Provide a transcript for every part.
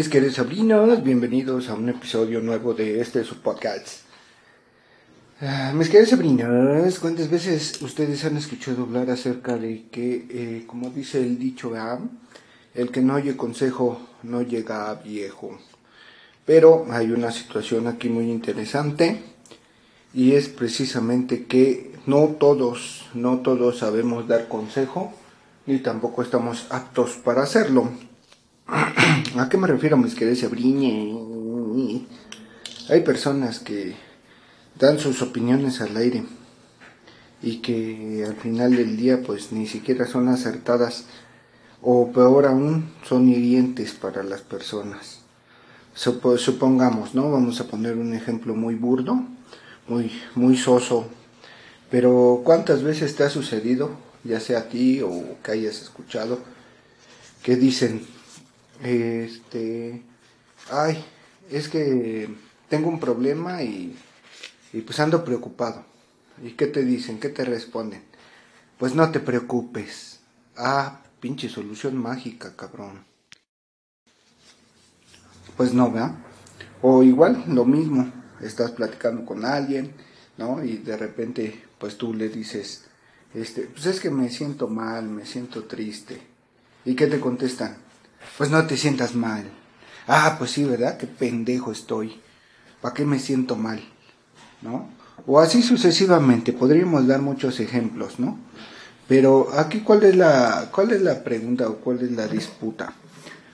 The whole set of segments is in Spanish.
Mis queridos sobrinos, bienvenidos a un episodio nuevo de este su podcast. Ah, mis queridos sobrinos, ¿cuántas veces ustedes han escuchado hablar acerca de que, eh, como dice el dicho, el que no oye consejo no llega a viejo? Pero hay una situación aquí muy interesante y es precisamente que no todos, no todos sabemos dar consejo ni tampoco estamos aptos para hacerlo. ¿A qué me refiero, mis queridos Briñe? Hay personas que dan sus opiniones al aire y que al final del día pues ni siquiera son acertadas o peor aún son hirientes para las personas. Supongamos, ¿no? Vamos a poner un ejemplo muy burdo, muy, muy soso, pero ¿cuántas veces te ha sucedido, ya sea a ti o que hayas escuchado, que dicen, este, ay, es que tengo un problema y, y pues ando preocupado. ¿Y qué te dicen? ¿Qué te responden? Pues no te preocupes. Ah, pinche solución mágica, cabrón. Pues no, ¿verdad? O igual, lo mismo, estás platicando con alguien, ¿no? Y de repente, pues tú le dices, este, pues es que me siento mal, me siento triste. ¿Y qué te contestan? Pues no te sientas mal. Ah, pues sí, ¿verdad? Qué pendejo estoy. ¿Para qué me siento mal? ¿No? O así sucesivamente, podríamos dar muchos ejemplos, ¿no? Pero aquí cuál es la cuál es la pregunta o cuál es la disputa?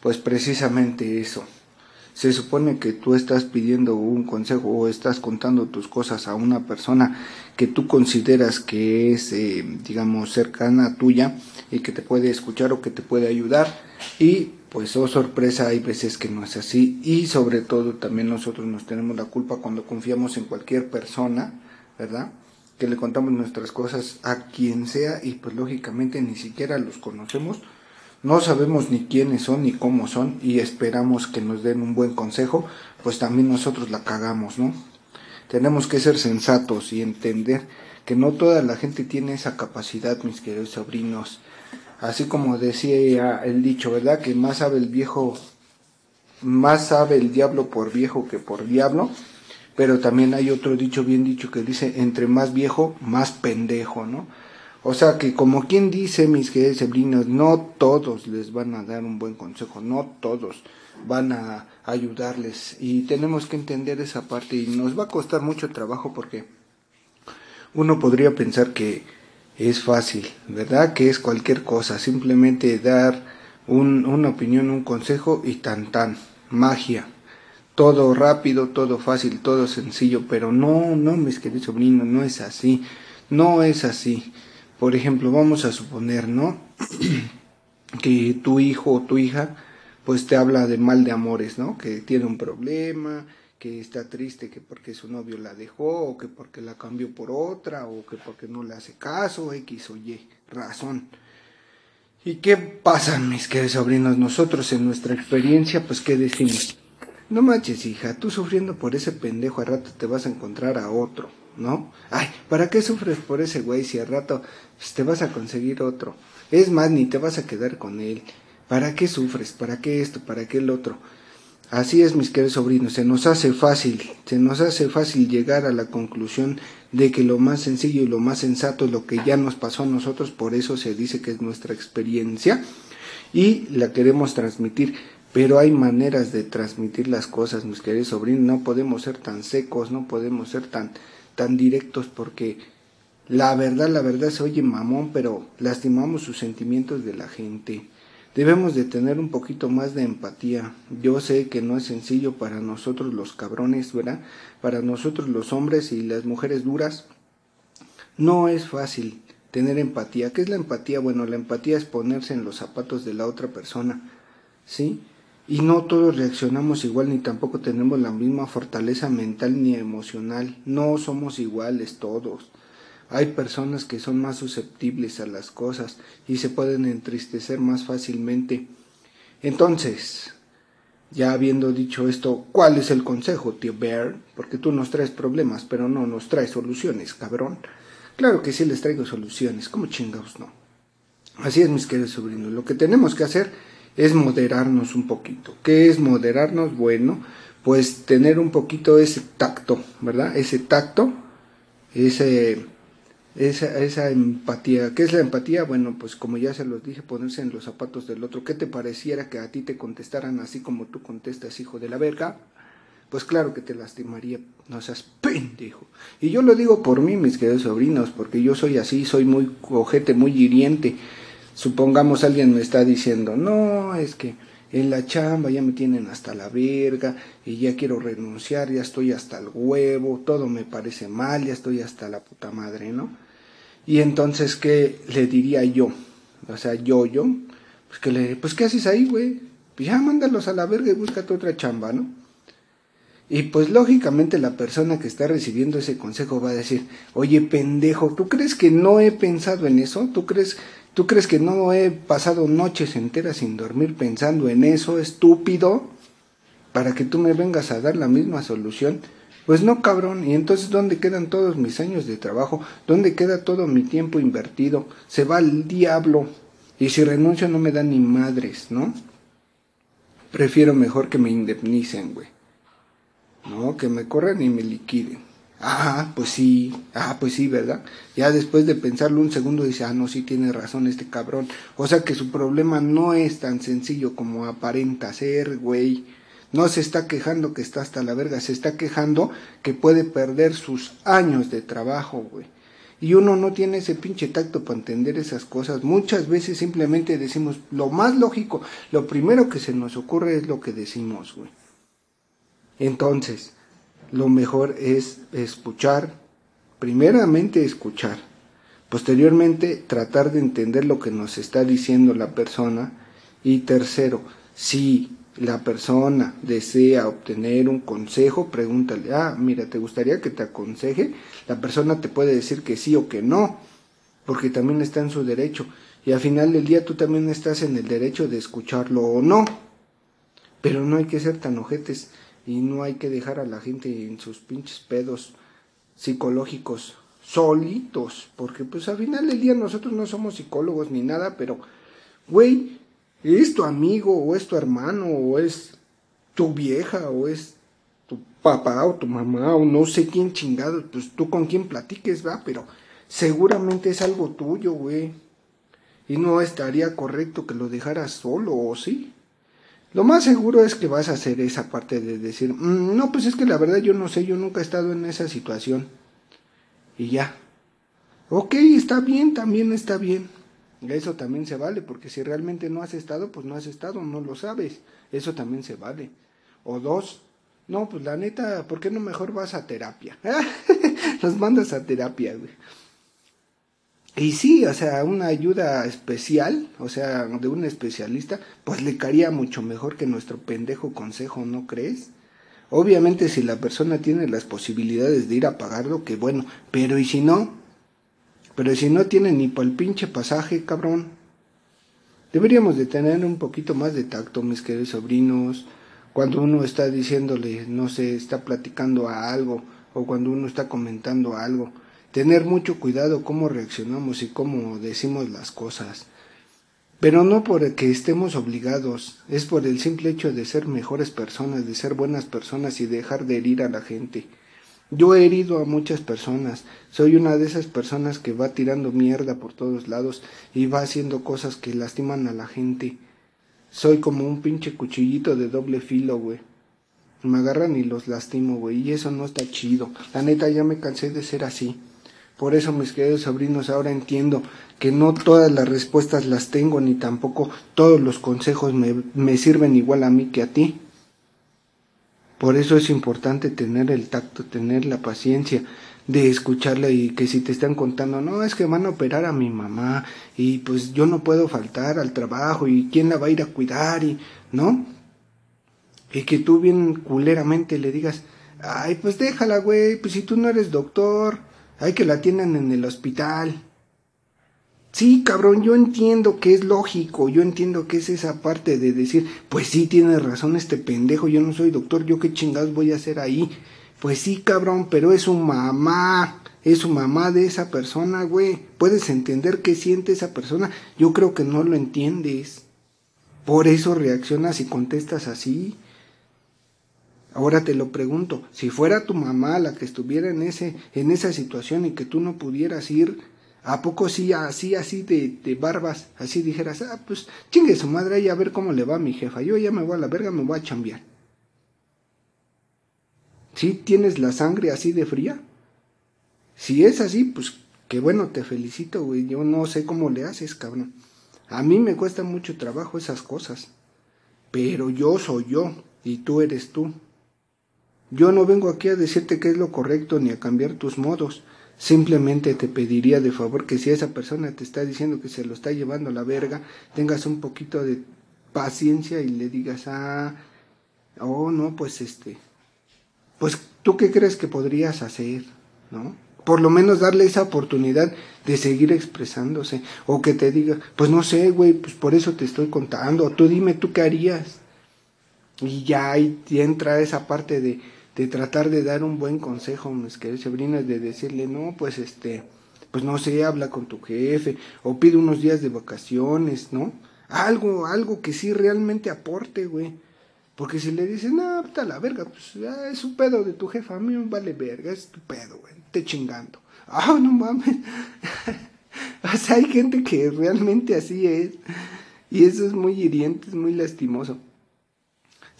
Pues precisamente eso. Se supone que tú estás pidiendo un consejo o estás contando tus cosas a una persona que tú consideras que es, eh, digamos, cercana tuya y que te puede escuchar o que te puede ayudar. Y pues oh sorpresa hay veces que no es así. Y sobre todo también nosotros nos tenemos la culpa cuando confiamos en cualquier persona, ¿verdad? Que le contamos nuestras cosas a quien sea y pues lógicamente ni siquiera los conocemos, no sabemos ni quiénes son ni cómo son y esperamos que nos den un buen consejo, pues también nosotros la cagamos, ¿no? Tenemos que ser sensatos y entender que no toda la gente tiene esa capacidad, mis queridos sobrinos, así como decía el dicho, ¿verdad? Que más sabe el viejo, más sabe el diablo por viejo que por diablo, pero también hay otro dicho bien dicho que dice, entre más viejo, más pendejo, ¿no? O sea que como quien dice, mis queridos sobrinos, no todos les van a dar un buen consejo, no todos van a ayudarles y tenemos que entender esa parte y nos va a costar mucho trabajo porque uno podría pensar que es fácil, ¿verdad? Que es cualquier cosa, simplemente dar un, una opinión, un consejo y tan tan, magia. Todo rápido, todo fácil, todo sencillo, pero no, no, mis queridos sobrinos, no es así, no es así. Por ejemplo, vamos a suponer, ¿no? que tu hijo o tu hija, pues te habla de mal de amores, ¿no? Que tiene un problema, que está triste que porque su novio la dejó, o que porque la cambió por otra, o que porque no le hace caso, X o Y, razón. ¿Y qué pasa, mis queridos sobrinos? Nosotros en nuestra experiencia, pues, ¿qué decimos? No manches, hija, tú sufriendo por ese pendejo, a rato te vas a encontrar a otro, ¿no? Ay, ¿para qué sufres por ese güey si a rato pues, te vas a conseguir otro? Es más, ni te vas a quedar con él. ¿Para qué sufres? ¿Para qué esto? ¿Para qué el otro? Así es, mis queridos sobrinos, se nos hace fácil, se nos hace fácil llegar a la conclusión de que lo más sencillo y lo más sensato es lo que ya nos pasó a nosotros, por eso se dice que es nuestra experiencia y la queremos transmitir. Pero hay maneras de transmitir las cosas, mis queridos sobrinos, no podemos ser tan secos, no podemos ser tan, tan directos porque la verdad, la verdad se oye mamón, pero lastimamos sus sentimientos de la gente Debemos de tener un poquito más de empatía. Yo sé que no es sencillo para nosotros los cabrones, ¿verdad? Para nosotros los hombres y las mujeres duras. No es fácil tener empatía. ¿Qué es la empatía? Bueno, la empatía es ponerse en los zapatos de la otra persona, ¿sí? Y no todos reaccionamos igual ni tampoco tenemos la misma fortaleza mental ni emocional. No somos iguales todos. Hay personas que son más susceptibles a las cosas y se pueden entristecer más fácilmente. Entonces, ya habiendo dicho esto, ¿cuál es el consejo, tío Bear? Porque tú nos traes problemas, pero no nos traes soluciones, cabrón. Claro que sí les traigo soluciones, ¿cómo chingados no? Así es, mis queridos sobrinos. Lo que tenemos que hacer es moderarnos un poquito. ¿Qué es moderarnos? Bueno, pues tener un poquito ese tacto, ¿verdad? Ese tacto, ese, esa, esa empatía. ¿Qué es la empatía? Bueno, pues como ya se los dije, ponerse en los zapatos del otro. ¿Qué te pareciera que a ti te contestaran así como tú contestas, hijo de la verga? Pues claro que te lastimaría, no seas pendejo. Y yo lo digo por mí, mis queridos sobrinos, porque yo soy así, soy muy cojete, muy hiriente. Supongamos alguien me está diciendo, no, es que en la chamba ya me tienen hasta la verga y ya quiero renunciar, ya estoy hasta el huevo, todo me parece mal, ya estoy hasta la puta madre, ¿no? Y entonces, ¿qué le diría yo? O sea, yo, yo, pues que le, pues ¿qué haces ahí, güey? Pues ya mándalos a la verga y búscate otra chamba, ¿no? Y pues lógicamente la persona que está recibiendo ese consejo va a decir, oye pendejo, ¿tú crees que no he pensado en eso? ¿Tú crees ¿Tú crees que no he pasado noches enteras sin dormir pensando en eso, estúpido? Para que tú me vengas a dar la misma solución. Pues no, cabrón. ¿Y entonces dónde quedan todos mis años de trabajo? ¿Dónde queda todo mi tiempo invertido? Se va al diablo. Y si renuncio no me dan ni madres, ¿no? Prefiero mejor que me indemnicen, güey. No, que me corran y me liquiden. Ah, pues sí, ah, pues sí, ¿verdad? Ya después de pensarlo un segundo dice, ah, no, sí tiene razón este cabrón. O sea que su problema no es tan sencillo como aparenta ser, güey. No se está quejando que está hasta la verga, se está quejando que puede perder sus años de trabajo, güey. Y uno no tiene ese pinche tacto para entender esas cosas. Muchas veces simplemente decimos lo más lógico, lo primero que se nos ocurre es lo que decimos, güey. Entonces, lo mejor es escuchar, primeramente escuchar, posteriormente tratar de entender lo que nos está diciendo la persona y tercero, si la persona desea obtener un consejo, pregúntale, ah, mira, ¿te gustaría que te aconseje? La persona te puede decir que sí o que no, porque también está en su derecho. Y al final del día tú también estás en el derecho de escucharlo o no. Pero no hay que ser tan ojetes y no hay que dejar a la gente en sus pinches pedos psicológicos solitos, porque pues al final del día nosotros no somos psicólogos ni nada, pero güey, es tu amigo o es tu hermano o es tu vieja o es tu papá o tu mamá o no sé quién chingado, pues tú con quién platiques, va, pero seguramente es algo tuyo, güey. Y no estaría correcto que lo dejaras solo, ¿o sí? Lo más seguro es que vas a hacer esa parte de decir, mm, no, pues es que la verdad yo no sé, yo nunca he estado en esa situación. Y ya. Ok, está bien, también está bien. Eso también se vale, porque si realmente no has estado, pues no has estado, no lo sabes. Eso también se vale. O dos, no, pues la neta, ¿por qué no mejor vas a terapia? Los mandas a terapia, güey. Y sí, o sea, una ayuda especial, o sea, de un especialista, pues le caería mucho mejor que nuestro pendejo consejo, ¿no crees? Obviamente si la persona tiene las posibilidades de ir a pagarlo, que bueno, pero ¿y si no? Pero si no tiene ni para el pinche pasaje, cabrón. Deberíamos de tener un poquito más de tacto, mis queridos sobrinos, cuando uno está diciéndole, no sé, está platicando a algo, o cuando uno está comentando algo tener mucho cuidado cómo reaccionamos y cómo decimos las cosas. Pero no porque estemos obligados, es por el simple hecho de ser mejores personas, de ser buenas personas y dejar de herir a la gente. Yo he herido a muchas personas, soy una de esas personas que va tirando mierda por todos lados y va haciendo cosas que lastiman a la gente. Soy como un pinche cuchillito de doble filo, güey. Me agarran y los lastimo, güey, y eso no está chido. La neta ya me cansé de ser así. Por eso, mis queridos sobrinos, ahora entiendo que no todas las respuestas las tengo, ni tampoco todos los consejos me, sirven igual a mí que a ti. Por eso es importante tener el tacto, tener la paciencia de escucharla y que si te están contando, no, es que van a operar a mi mamá y pues yo no puedo faltar al trabajo y quién la va a ir a cuidar y, ¿no? Y que tú bien culeramente le digas, ay, pues déjala, güey, pues si tú no eres doctor, hay que la atiendan en el hospital. Sí, cabrón, yo entiendo que es lógico, yo entiendo que es esa parte de decir, pues sí, tiene razón este pendejo, yo no soy doctor, yo qué chingados voy a hacer ahí. Pues sí, cabrón, pero es su mamá, es su mamá de esa persona, güey. ¿Puedes entender qué siente esa persona? Yo creo que no lo entiendes. Por eso reaccionas y contestas así. Ahora te lo pregunto, si fuera tu mamá la que estuviera en ese en esa situación y que tú no pudieras ir, a poco sí así así de, barbas, así dijeras, "Ah, pues chingue su madre ahí a ver cómo le va a mi jefa. Yo ya me voy a la verga, me voy a chambear." ¿Sí tienes la sangre así de fría? Si es así, pues qué bueno, te felicito, güey. Yo no sé cómo le haces, cabrón. A mí me cuesta mucho trabajo esas cosas. Pero yo soy yo y tú eres tú. Yo no vengo aquí a decirte qué es lo correcto ni a cambiar tus modos. Simplemente te pediría de favor que si esa persona te está diciendo que se lo está llevando a la verga, tengas un poquito de paciencia y le digas, ah, oh, no, pues este, pues tú qué crees que podrías hacer, ¿no? Por lo menos darle esa oportunidad de seguir expresándose. O que te diga, pues no sé, güey, pues por eso te estoy contando. Tú dime, ¿tú qué harías? Y ya ahí entra esa parte de, de tratar de dar un buen consejo, mis queridas sobrinas, de decirle, no, pues este, pues no sé, habla con tu jefe, o pide unos días de vacaciones, ¿no? Algo, algo que sí realmente aporte, güey. Porque si le dices, no, puta la verga, pues ya es un pedo de tu jefa, a mí me vale verga, es tu pedo, güey, te chingando. Ah, no mames. o hay gente que realmente así es. Y eso es muy hiriente, es muy lastimoso.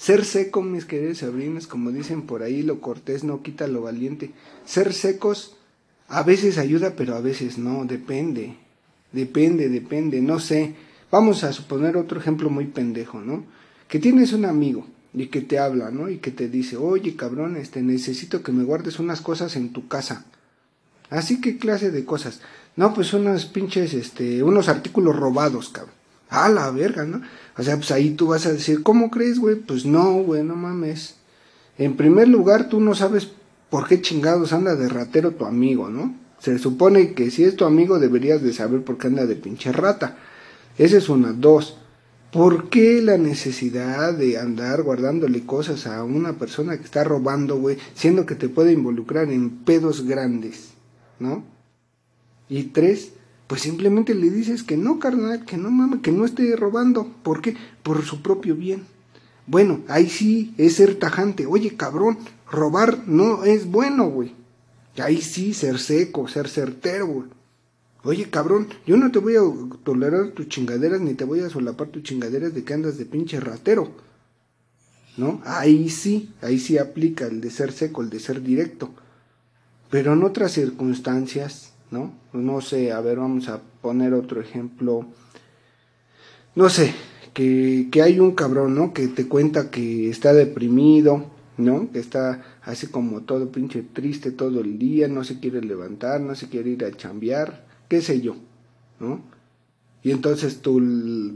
Ser seco, mis queridos sobrinos, como dicen por ahí, lo cortés no quita lo valiente. Ser secos a veces ayuda, pero a veces no, depende. Depende, depende, no sé. Vamos a suponer otro ejemplo muy pendejo, ¿no? Que tienes un amigo y que te habla, ¿no? Y que te dice, oye, cabrón, este, necesito que me guardes unas cosas en tu casa. Así que clase de cosas. No, pues unos pinches, este, unos artículos robados, cabrón. A la verga, ¿no? O sea, pues ahí tú vas a decir, ¿cómo crees, güey? Pues no, güey, no mames. En primer lugar, tú no sabes por qué chingados anda de ratero tu amigo, ¿no? Se supone que si es tu amigo deberías de saber por qué anda de pinche rata. Esa es una. Dos, ¿por qué la necesidad de andar guardándole cosas a una persona que está robando, güey, siendo que te puede involucrar en pedos grandes, ¿no? Y tres, pues simplemente le dices que no, carnal, que no mames, que no esté robando. ¿Por qué? Por su propio bien. Bueno, ahí sí es ser tajante. Oye, cabrón, robar no es bueno, güey. Ahí sí ser seco, ser certero, güey. Oye, cabrón, yo no te voy a tolerar tus chingaderas ni te voy a solapar tus chingaderas de que andas de pinche ratero. ¿No? Ahí sí, ahí sí aplica el de ser seco, el de ser directo. Pero en otras circunstancias, ¿no? No sé, a ver, vamos a poner otro ejemplo. No sé, que, que hay un cabrón, ¿no? Que te cuenta que está deprimido, ¿no? Que está así como todo pinche triste todo el día, no se quiere levantar, no se quiere ir a chambear, qué sé yo, ¿no? Y entonces tú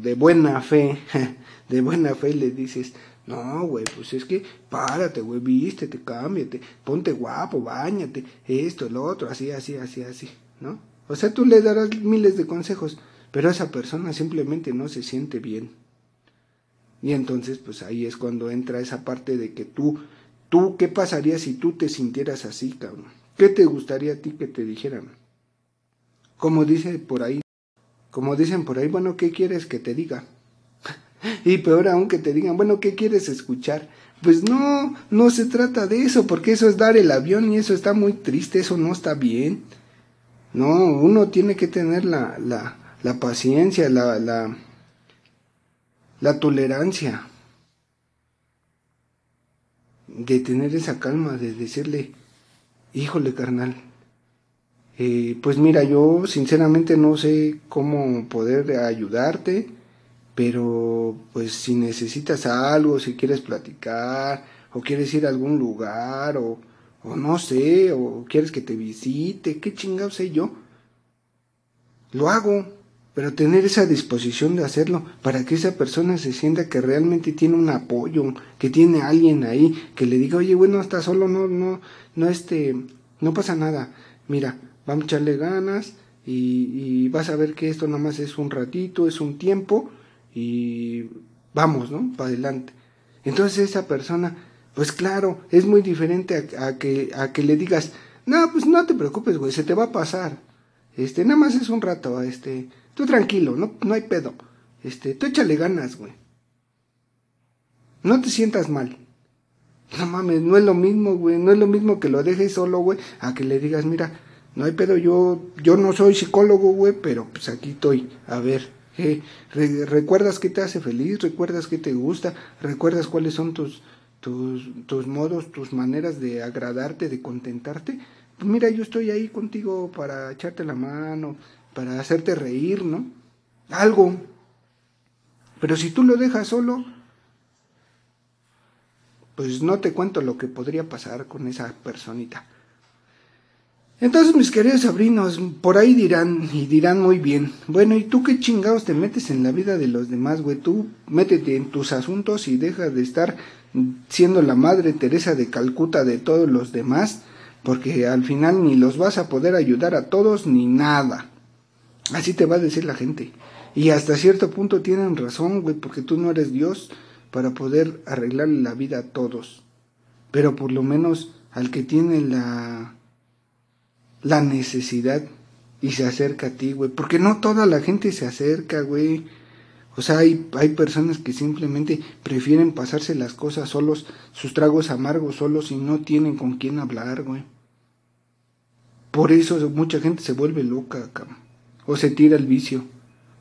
de buena fe, de buena fe le dices, no, güey, pues es que párate, güey, vístete, cámbiate, ponte guapo, bañate, esto, lo otro, así, así, así, así, ¿no? O sea, tú le darás miles de consejos, pero esa persona simplemente no se siente bien. Y entonces, pues ahí es cuando entra esa parte de que tú, tú, ¿qué pasaría si tú te sintieras así, cabrón? ¿Qué te gustaría a ti que te dijeran? Como dice por ahí, como dicen por ahí, bueno, ¿qué quieres que te diga? y peor aún que te digan, bueno, ¿qué quieres escuchar? Pues no, no se trata de eso, porque eso es dar el avión y eso está muy triste, eso no está bien. No, uno tiene que tener la, la, la paciencia, la, la, la tolerancia de tener esa calma, de decirle, híjole carnal, eh, pues mira, yo sinceramente no sé cómo poder ayudarte, pero pues si necesitas algo, si quieres platicar, o quieres ir a algún lugar, o, o no sé, o quieres que te visite, qué chingado sé yo, lo hago, pero tener esa disposición de hacerlo para que esa persona se sienta que realmente tiene un apoyo, que tiene alguien ahí que le diga, oye, bueno, está solo, no, no, no, este, no pasa nada, mira, vamos a echarle ganas y, y vas a ver que esto nada más es un ratito, es un tiempo y vamos, ¿no? Para adelante. Entonces esa persona, pues claro, es muy diferente a, que, a que le digas, no, pues no te preocupes, güey, se te va a pasar. Este, nada más es un rato, este, tú tranquilo, no, no hay pedo. Este, tú échale ganas, güey. No te sientas mal. No mames, no es lo mismo, güey. No es lo mismo que lo dejes solo, güey, a que le digas, mira, no hay pedo, yo, yo no soy psicólogo, güey, pero pues aquí estoy. A ver, eh, ¿recuerdas qué te hace feliz? ¿Recuerdas qué te gusta? ¿Recuerdas cuáles son tus, tus, tus modos, tus maneras de agradarte, de contentarte? Pues mira, yo estoy ahí contigo para echarte la mano, para hacerte reír, ¿no? Algo. Pero si tú lo dejas solo, pues no te cuento lo que podría pasar con esa personita. Entonces, mis queridos sobrinos, por ahí dirán, y dirán muy bien, bueno, ¿y tú qué chingados te metes en la vida de los demás, güey? Tú métete en tus asuntos y deja de estar siendo la madre Teresa de Calcuta de todos los demás, porque al final ni los vas a poder ayudar a todos ni nada. Así te va a decir la gente. Y hasta cierto punto tienen razón, güey, porque tú no eres Dios para poder arreglarle la vida a todos. Pero por lo menos al que tiene la la necesidad y se acerca a ti, güey. Porque no toda la gente se acerca, güey. O sea, hay, hay personas que simplemente prefieren pasarse las cosas solos, sus tragos amargos solos y no tienen con quién hablar, güey. Por eso mucha gente se vuelve loca, cabrón. O se tira al vicio.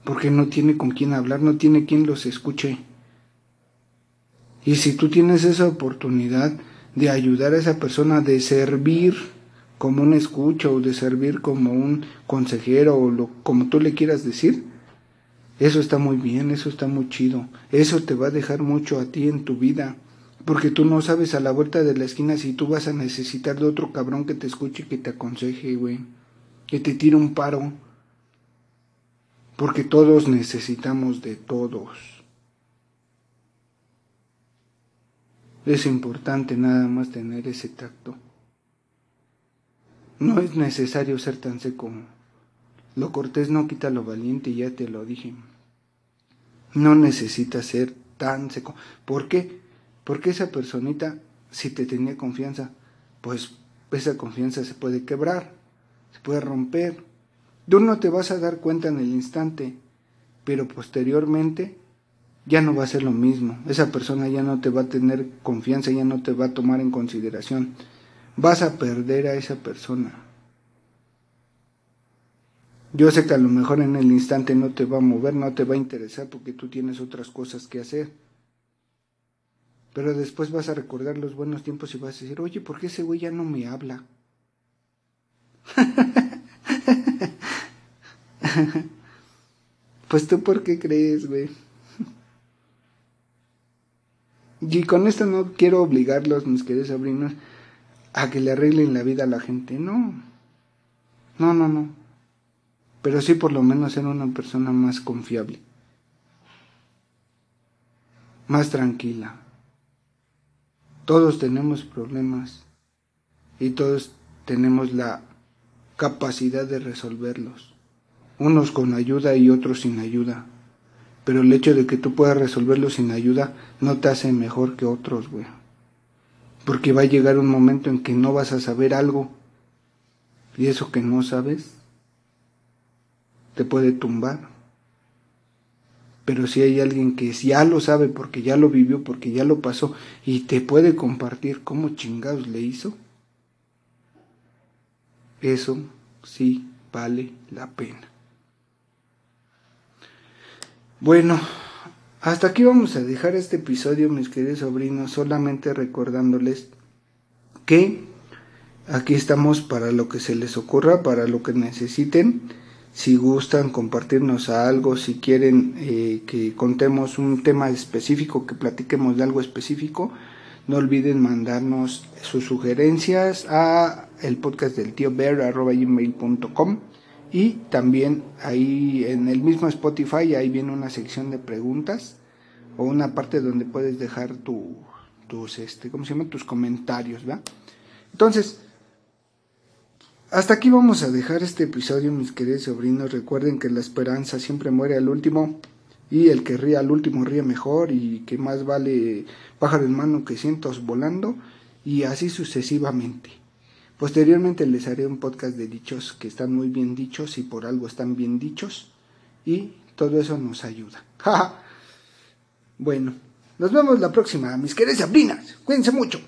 Porque no tiene con quién hablar, no tiene quien los escuche. Y si tú tienes esa oportunidad de ayudar a esa persona, de servir como un escucha o de servir como un consejero o lo, como tú le quieras decir, eso está muy bien, eso está muy chido. Eso te va a dejar mucho a ti en tu vida. Porque tú no sabes a la vuelta de la esquina si tú vas a necesitar de otro cabrón que te escuche y que te aconseje, güey. Que te tire un paro. Porque todos necesitamos de todos. Es importante nada más tener ese tacto. No es necesario ser tan seco. Lo cortés no quita lo valiente, ya te lo dije. No necesitas ser tan seco. ¿Por qué? Porque esa personita, si te tenía confianza, pues esa confianza se puede quebrar, se puede romper. Tú no te vas a dar cuenta en el instante, pero posteriormente ya no va a ser lo mismo. Esa persona ya no te va a tener confianza, ya no te va a tomar en consideración vas a perder a esa persona. Yo sé que a lo mejor en el instante no te va a mover, no te va a interesar porque tú tienes otras cosas que hacer. Pero después vas a recordar los buenos tiempos y vas a decir, oye, ¿por qué ese güey ya no me habla? pues tú por qué crees, güey. y con esto no quiero obligarlos, mis queridos sobrinos, a que le arreglen la vida a la gente. No, no, no, no. Pero sí por lo menos ser una persona más confiable, más tranquila. Todos tenemos problemas y todos tenemos la capacidad de resolverlos, unos con ayuda y otros sin ayuda. Pero el hecho de que tú puedas resolverlos sin ayuda no te hace mejor que otros, güey porque va a llegar un momento en que no vas a saber algo y eso que no sabes te puede tumbar. Pero si hay alguien que ya lo sabe porque ya lo vivió, porque ya lo pasó y te puede compartir cómo chingados le hizo, eso sí vale la pena. Bueno, hasta aquí vamos a dejar este episodio, mis queridos sobrinos, solamente recordándoles que aquí estamos para lo que se les ocurra, para lo que necesiten. Si gustan compartirnos algo, si quieren eh, que contemos un tema específico, que platiquemos de algo específico, no olviden mandarnos sus sugerencias a el podcast del tío bear y también ahí en el mismo Spotify, ahí viene una sección de preguntas o una parte donde puedes dejar tu, tus, este, ¿cómo se llama? Tus comentarios, ¿va? Entonces, hasta aquí vamos a dejar este episodio, mis queridos sobrinos. Recuerden que la esperanza siempre muere al último y el que ríe al último ríe mejor y que más vale pájaro en mano que cientos volando y así sucesivamente. Posteriormente les haré un podcast de dichos que están muy bien dichos y por algo están bien dichos y todo eso nos ayuda. bueno, Nos vemos la próxima, mis queridas sabrinas. Cuídense mucho.